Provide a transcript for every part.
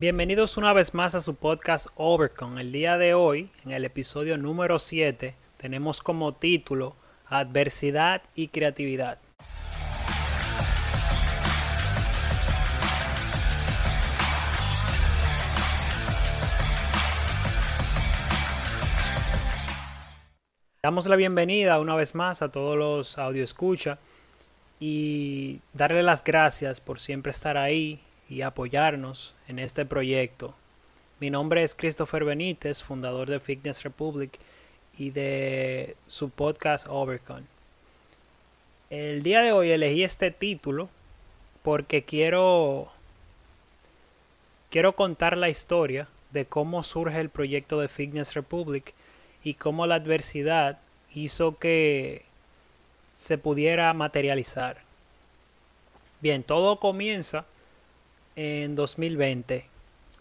Bienvenidos una vez más a su podcast Overcon. El día de hoy, en el episodio número 7, tenemos como título Adversidad y Creatividad. Damos la bienvenida una vez más a todos los audio escucha y darle las gracias por siempre estar ahí y apoyarnos en este proyecto. Mi nombre es Christopher Benítez, fundador de Fitness Republic y de su podcast Overcon. El día de hoy elegí este título porque quiero quiero contar la historia de cómo surge el proyecto de Fitness Republic y cómo la adversidad hizo que se pudiera materializar. Bien, todo comienza en 2020,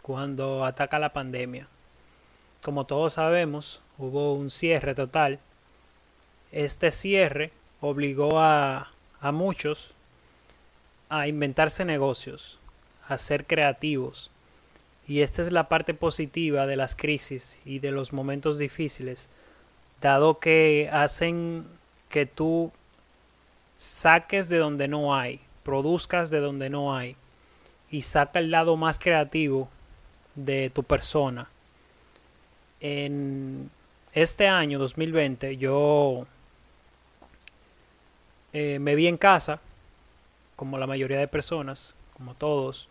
cuando ataca la pandemia. Como todos sabemos, hubo un cierre total. Este cierre obligó a, a muchos a inventarse negocios, a ser creativos. Y esta es la parte positiva de las crisis y de los momentos difíciles, dado que hacen que tú saques de donde no hay, produzcas de donde no hay y saca el lado más creativo de tu persona. En este año 2020 yo eh, me vi en casa, como la mayoría de personas, como todos,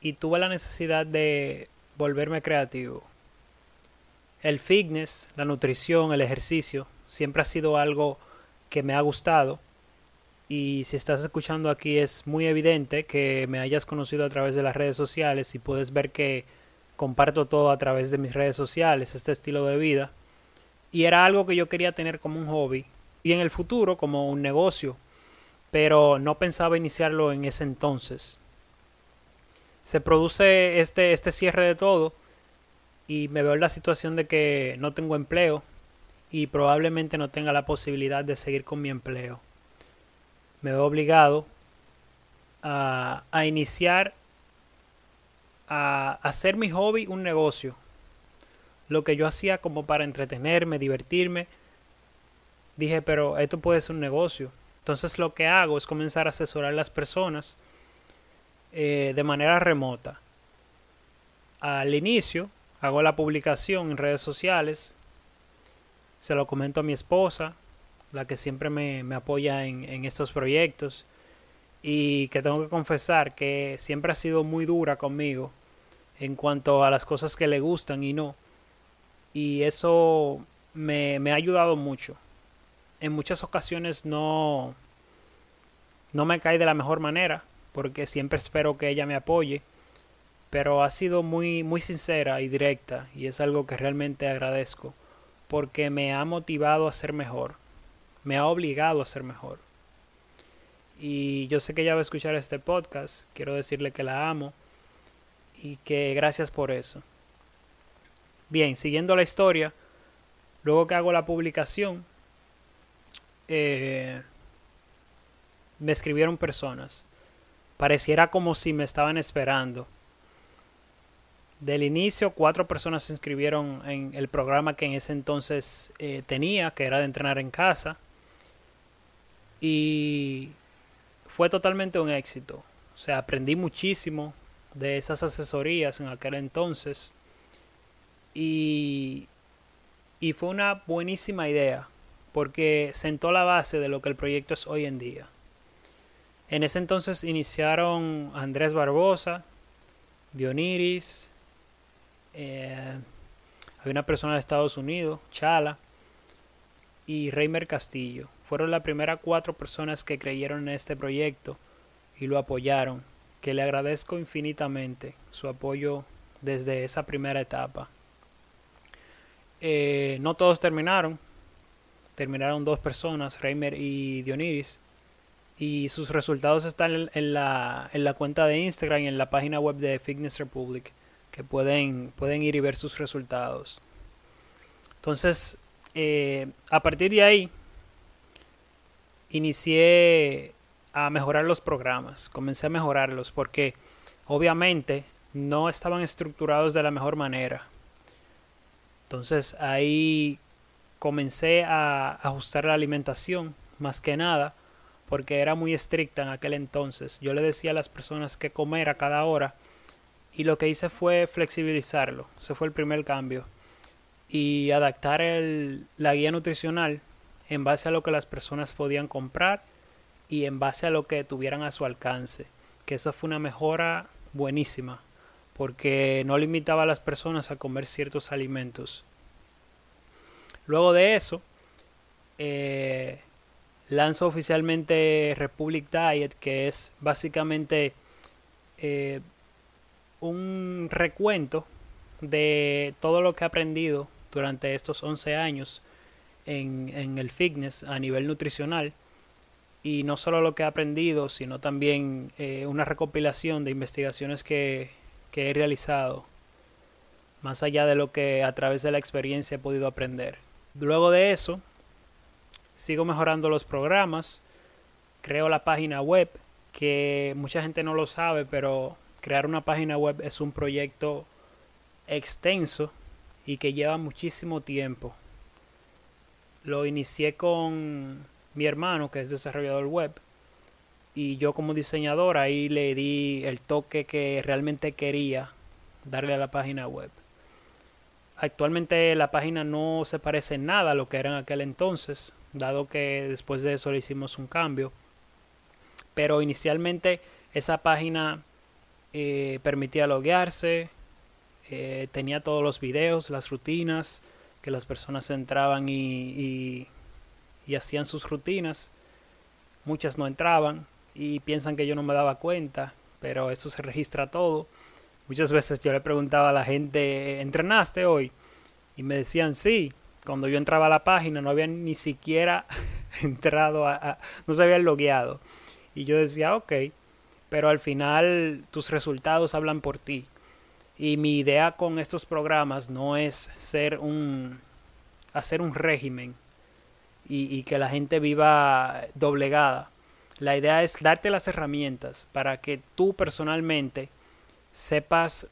y tuve la necesidad de volverme creativo. El fitness, la nutrición, el ejercicio, siempre ha sido algo que me ha gustado y si estás escuchando aquí es muy evidente que me hayas conocido a través de las redes sociales y puedes ver que comparto todo a través de mis redes sociales, este estilo de vida. Y era algo que yo quería tener como un hobby y en el futuro como un negocio, pero no pensaba iniciarlo en ese entonces. Se produce este, este cierre de todo y me veo en la situación de que no tengo empleo y probablemente no tenga la posibilidad de seguir con mi empleo me veo obligado a, a iniciar a hacer mi hobby un negocio. Lo que yo hacía como para entretenerme, divertirme, dije, pero esto puede ser un negocio. Entonces lo que hago es comenzar a asesorar a las personas eh, de manera remota. Al inicio hago la publicación en redes sociales, se lo comento a mi esposa, la que siempre me, apoya en, en, estos proyectos y que tengo que confesar que siempre ha sido muy dura conmigo en cuanto a las cosas que le gustan y no. Y eso me, me ha ayudado mucho. En muchas ocasiones no, no me cae de la mejor manera porque siempre espero que ella me apoye pero ha sido muy muy sincera y directa y es algo que realmente agradezco porque me ha motivado a ser mejor me ha obligado a ser mejor. Y yo sé que ella va a escuchar este podcast, quiero decirle que la amo y que gracias por eso. Bien, siguiendo la historia, luego que hago la publicación, eh, me escribieron personas. Pareciera como si me estaban esperando. Del inicio, cuatro personas se inscribieron en el programa que en ese entonces eh, tenía, que era de entrenar en casa. Y fue totalmente un éxito. O sea, aprendí muchísimo de esas asesorías en aquel entonces. Y, y fue una buenísima idea porque sentó la base de lo que el proyecto es hoy en día. En ese entonces iniciaron Andrés Barbosa, Dioniris, eh, había una persona de Estados Unidos, Chala, y Reimer Castillo. Fueron las primeras cuatro personas que creyeron en este proyecto y lo apoyaron, que le agradezco infinitamente su apoyo desde esa primera etapa. Eh, no todos terminaron, terminaron dos personas, Reimer y Dioniris, y sus resultados están en la, en la cuenta de Instagram y en la página web de Fitness Republic, que pueden, pueden ir y ver sus resultados. Entonces, eh, a partir de ahí, inicié a mejorar los programas, comencé a mejorarlos porque obviamente no estaban estructurados de la mejor manera. Entonces ahí comencé a ajustar la alimentación, más que nada, porque era muy estricta en aquel entonces. Yo le decía a las personas que comer a cada hora y lo que hice fue flexibilizarlo. Ese fue el primer cambio. Y adaptar la guía nutricional en base a lo que las personas podían comprar y en base a lo que tuvieran a su alcance. Que eso fue una mejora buenísima porque no limitaba a las personas a comer ciertos alimentos. Luego de eso, eh, oficialmente Republic Diet, que es básicamente eh, un recuento de todo lo que he aprendido durante estos 11 años en, el fitness a nivel nutricional. Y no solo lo que he aprendido, sino también eh, una recopilación de investigaciones que, que he realizado, más allá de lo que a través de la experiencia he podido aprender. Luego de eso, sigo mejorando los programas, creo la página web, que mucha gente no lo sabe, pero crear una página web es un proyecto extenso y que lleva muchísimo tiempo. Lo inicié con mi hermano, que es desarrollador web, y yo como diseñador ahí le di el toque que realmente quería darle a la página web. Actualmente la página no se parece nada a lo que era en aquel entonces, dado que después de eso le hicimos un cambio. Pero inicialmente esa página eh, permitía loguearse, eh, tenía todos los videos, las rutinas, que las personas entraban y, hacían sus rutinas. Muchas no entraban y piensan que yo no me daba cuenta, pero eso se registra todo. Muchas veces yo le preguntaba a la gente, ¿entrenaste hoy? Y me decían sí. Cuando yo entraba a la página no había ni siquiera entrado, a, no se habían logueado. Y yo decía, ok, pero al final tus resultados hablan por ti. Y mi idea con estos programas no es ser un, hacer un régimen y, y que la gente viva doblegada. La idea es darte las herramientas para que tú personalmente sepas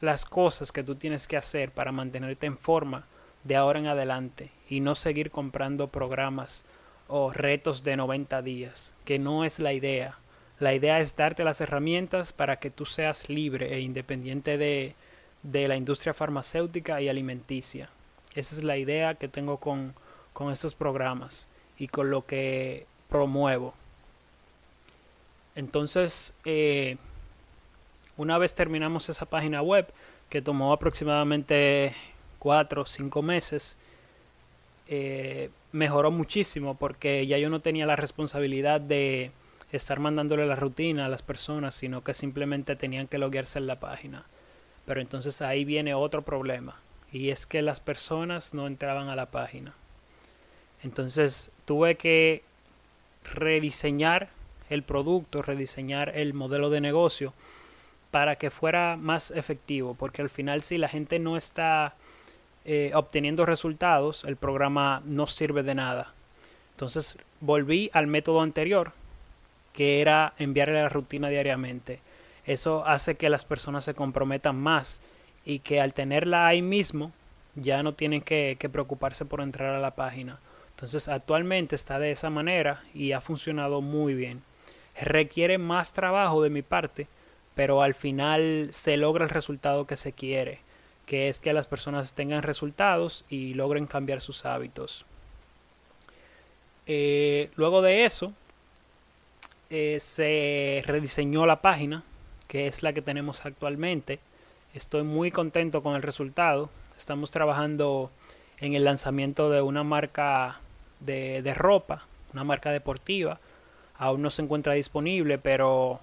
las cosas que tú tienes que hacer para mantenerte en forma de ahora en adelante y no seguir comprando programas o retos de 90 días, que no es la idea. La idea es darte las herramientas para que tú seas libre e independiente de, de la industria farmacéutica y alimenticia. Esa es la idea que tengo con, con estos programas y con lo que promuevo. Entonces, eh, una vez terminamos esa página web, que tomó aproximadamente cuatro o cinco meses, eh, mejoró muchísimo porque ya yo no tenía la responsabilidad de estar mandándole la rutina a las personas, sino que simplemente tenían que loguearse en la página. Pero entonces ahí viene otro problema, y es que las personas no entraban a la página. Entonces tuve que rediseñar el producto, rediseñar el modelo de negocio para que fuera más efectivo, porque al final si la gente no está eh, obteniendo resultados, el programa no sirve de nada. Entonces volví al método anterior, que era enviarle la rutina diariamente. Eso hace que las personas se comprometan más y que al tenerla ahí mismo ya no tienen que, que preocuparse por entrar a la página. Entonces actualmente está de esa manera y ha funcionado muy bien. Requiere más trabajo de mi parte, pero al final se logra el resultado que se quiere, que es que las personas tengan resultados y logren cambiar sus hábitos. Eh, luego de eso, eh, se rediseñó la página, que es la que tenemos actualmente. Estoy muy contento con el resultado. Estamos trabajando en el lanzamiento de una marca de, de ropa, una marca deportiva. Aún no se encuentra disponible, pero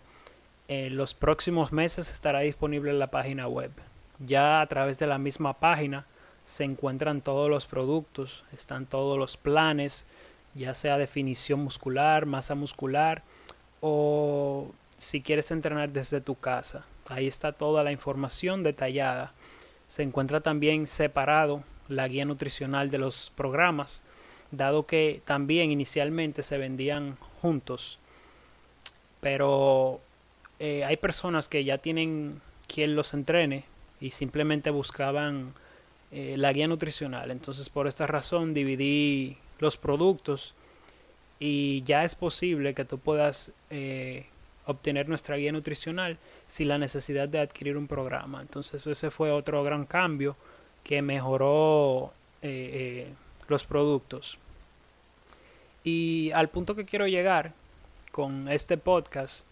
en los próximos meses estará disponible en la página web. Ya a través de la misma página se encuentran todos los productos, están todos los planes, ya sea definición muscular, masa muscular o si quieres entrenar desde tu casa. Ahí está toda la información detallada. Se encuentra también separado la guía nutricional de los programas, dado que también inicialmente se vendían juntos. Pero eh, hay personas que ya tienen quien los entrene y simplemente buscaban eh, la guía nutricional. Entonces por esta razón dividí los productos y ya es posible que tú puedas eh, obtener nuestra guía nutricional sin la necesidad de adquirir un programa. Entonces ese fue otro gran cambio que mejoró eh, los productos. Y al punto que quiero llegar con este podcast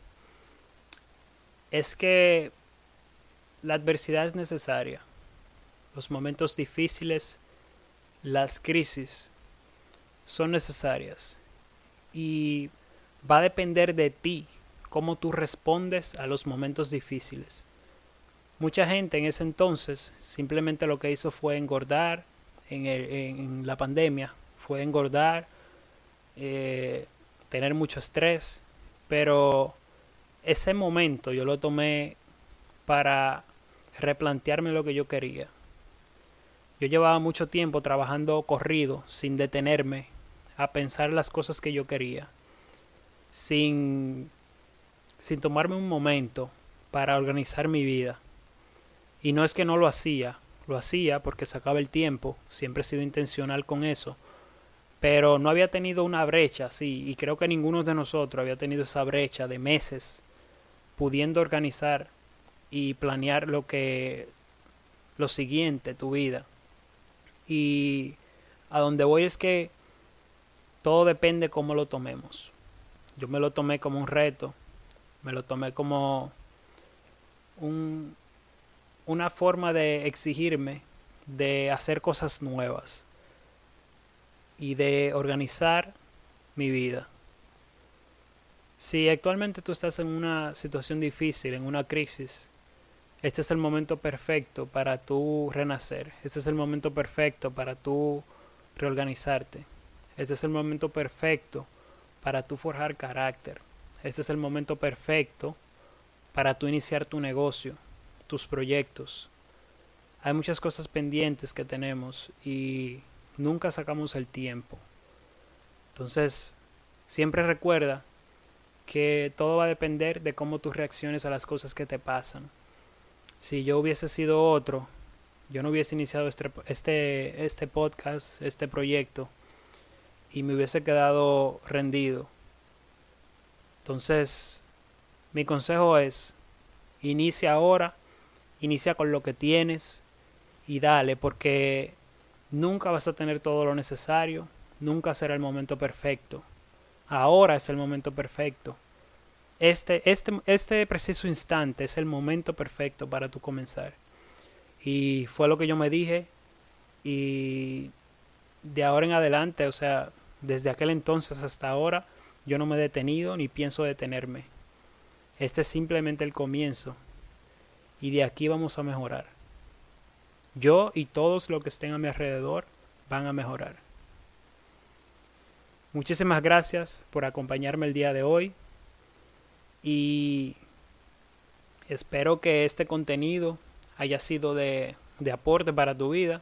es que la adversidad es necesaria. Los momentos difíciles, las crisis son necesarias. Y va a depender de ti cómo tú respondes a los momentos difíciles. Mucha gente en ese entonces simplemente lo que hizo fue engordar en, la pandemia, fue engordar, eh, tener mucho estrés, pero ese momento yo lo tomé para replantearme lo que yo quería. Yo llevaba mucho tiempo trabajando corrido, sin detenerme a pensar las cosas que yo quería, sin, sin tomarme un momento para organizar mi vida. Y no es que no lo hacía, lo hacía porque sacaba el tiempo, siempre he sido intencional con eso, pero no había tenido una brecha, sí, y creo que ninguno de nosotros había tenido esa brecha de meses pudiendo organizar y planear lo que lo siguiente, tu vida. Y a donde voy es que todo depende cómo lo tomemos. Yo me lo tomé como un reto, me lo tomé como un, una forma de exigirme de hacer cosas nuevas y de organizar mi vida. Si actualmente tú estás en una situación difícil, en una crisis, este es el momento perfecto para tú renacer. Este es el momento perfecto para tú reorganizarte. Este es el momento perfecto para tú forjar carácter. Este es el momento perfecto para tú iniciar tu negocio, tus proyectos. Hay muchas cosas pendientes que tenemos y nunca sacamos el tiempo. Entonces, siempre recuerda que todo va a depender de cómo tú reacciones a las cosas que te pasan. Si yo hubiese sido otro, yo no hubiese iniciado este, este, este podcast, este proyecto, y me hubiese quedado rendido. Entonces, mi consejo es, inicia ahora, inicia con lo que tienes y dale, porque nunca vas a tener todo lo necesario, nunca será el momento perfecto. Ahora es el momento perfecto. Este, este, este preciso instante es el momento perfecto para tu comenzar. Y fue lo que yo me dije. Y de ahora en adelante, o sea, desde aquel entonces hasta ahora, yo no me he detenido ni pienso detenerme. Este es simplemente el comienzo. Y de aquí vamos a mejorar. Yo y todos los que estén a mi alrededor van a mejorar. Muchísimas gracias por acompañarme el día de hoy y espero que este contenido haya sido de, de aporte para tu vida